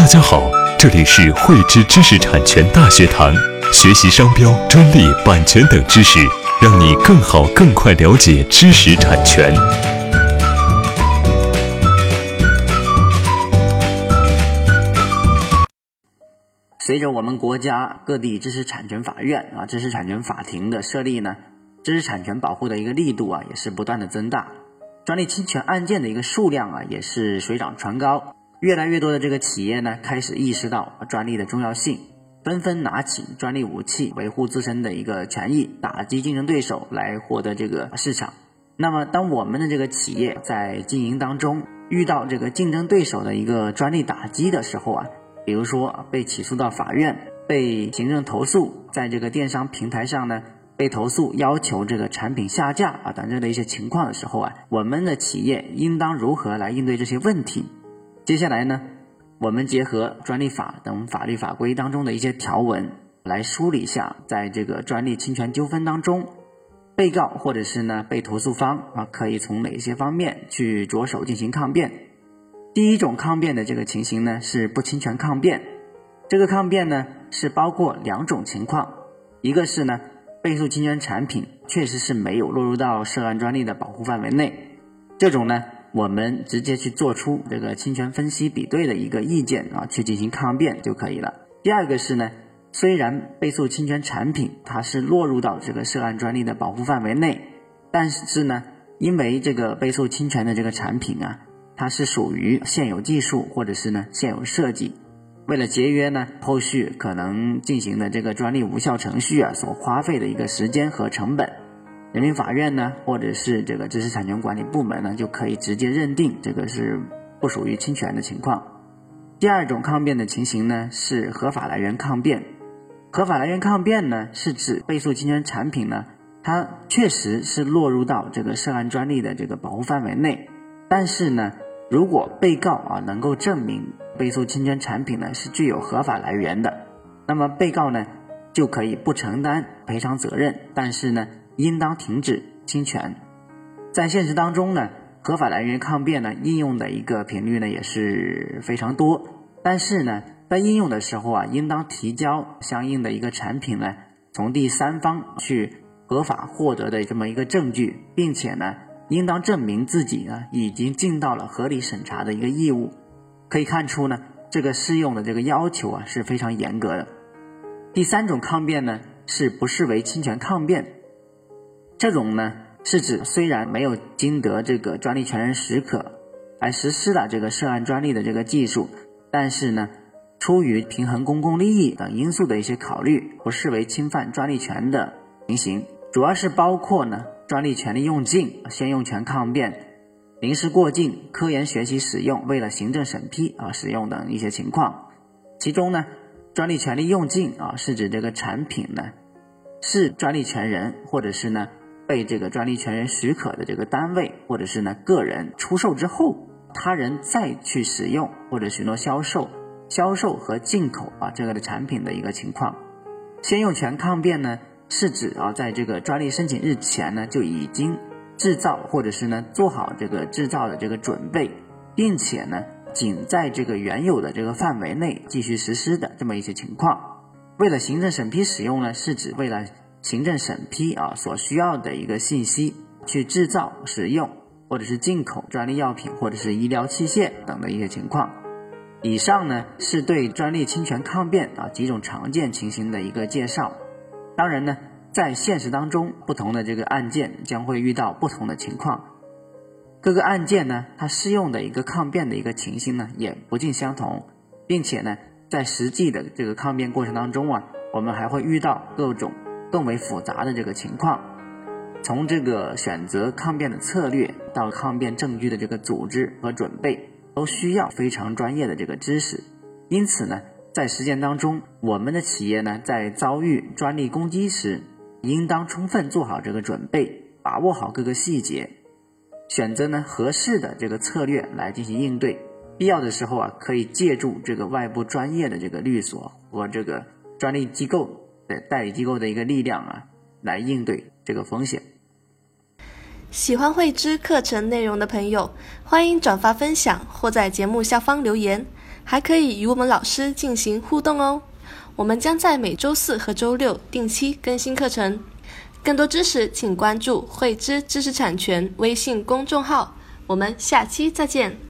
大家好，这里是汇知知识产权大学堂，学习商标、专利、版权等知识，让你更好、更快了解知识产权。随着我们国家各地知识产权法院啊、知识产权法庭的设立呢，知识产权保护的一个力度啊，也是不断的增大，专利侵权案件的一个数量啊，也是水涨船高。越来越多的这个企业呢，开始意识到专利的重要性，纷纷拿起专利武器，维护自身的一个权益，打击竞争对手，来获得这个市场。那么，当我们的这个企业在经营当中遇到这个竞争对手的一个专利打击的时候啊，比如说被起诉到法院，被行政投诉，在这个电商平台上呢被投诉要求这个产品下架啊等等的一些情况的时候啊，我们的企业应当如何来应对这些问题？接下来呢，我们结合专利法等法律法规当中的一些条文，来梳理一下，在这个专利侵权纠纷当中，被告或者是呢被投诉方啊，可以从哪些方面去着手进行抗辩？第一种抗辩的这个情形呢，是不侵权抗辩。这个抗辩呢，是包括两种情况，一个是呢，被诉侵权产品确实是没有落入到涉案专利的保护范围内，这种呢。我们直接去做出这个侵权分析比对的一个意见啊，去进行抗辩就可以了。第二个是呢，虽然被诉侵权产品它是落入到这个涉案专利的保护范围内，但是呢，因为这个被诉侵权的这个产品啊，它是属于现有技术或者是呢现有设计，为了节约呢后续可能进行的这个专利无效程序啊所花费的一个时间和成本。人民法院呢，或者是这个知识产权管理部门呢，就可以直接认定这个是不属于侵权的情况。第二种抗辩的情形呢，是合法来源抗辩。合法来源抗辩呢，是指被诉侵权产品呢，它确实是落入到这个涉案专利的这个保护范围内，但是呢，如果被告啊能够证明被诉侵权产品呢是具有合法来源的，那么被告呢就可以不承担赔偿责任，但是呢。应当停止侵权。在现实当中呢，合法来源抗辩呢应用的一个频率呢也是非常多。但是呢，在应用的时候啊，应当提交相应的一个产品呢，从第三方去合法获得的这么一个证据，并且呢，应当证明自己呢已经尽到了合理审查的一个义务。可以看出呢，这个适用的这个要求啊是非常严格的。第三种抗辩呢，是不视为侵权抗辩。这种呢，是指虽然没有经得这个专利权人许可，来实施了这个涉案专利的这个技术，但是呢，出于平衡公共利益等因素的一些考虑，不视为侵犯专利权的情形，主要是包括呢，专利权利用尽、先用权抗辩、临时过境、科研学习使用、为了行政审批啊使用等一些情况。其中呢，专利权利用尽啊，是指这个产品呢，是专利权人或者是呢。被这个专利权人许可的这个单位或者是呢个人出售之后，他人再去使用或者许诺销售、销售和进口啊这个的产品的一个情况。先用权抗辩呢，是指啊在这个专利申请日前呢就已经制造或者是呢做好这个制造的这个准备，并且呢仅在这个原有的这个范围内继续实施的这么一些情况。为了行政审批使用呢，是指为了。行政审批啊所需要的一个信息，去制造、使用或者是进口专利药品或者是医疗器械等的一些情况。以上呢是对专利侵权抗辩啊几种常见情形的一个介绍。当然呢，在现实当中，不同的这个案件将会遇到不同的情况，各个案件呢它适用的一个抗辩的一个情形呢也不尽相同，并且呢在实际的这个抗辩过程当中啊，我们还会遇到各种。更为复杂的这个情况，从这个选择抗辩的策略到抗辩证据的这个组织和准备，都需要非常专业的这个知识。因此呢，在实践当中，我们的企业呢，在遭遇专利攻击时，应当充分做好这个准备，把握好各个细节，选择呢合适的这个策略来进行应对。必要的时候啊，可以借助这个外部专业的这个律所和这个专利机构。代理机构的一个力量啊，来应对这个风险。喜欢慧知课程内容的朋友，欢迎转发分享或在节目下方留言。还可以与我们老师进行互动哦。我们将在每周四和周六定期更新课程。更多知识，请关注“慧知知识产权”微信公众号。我们下期再见。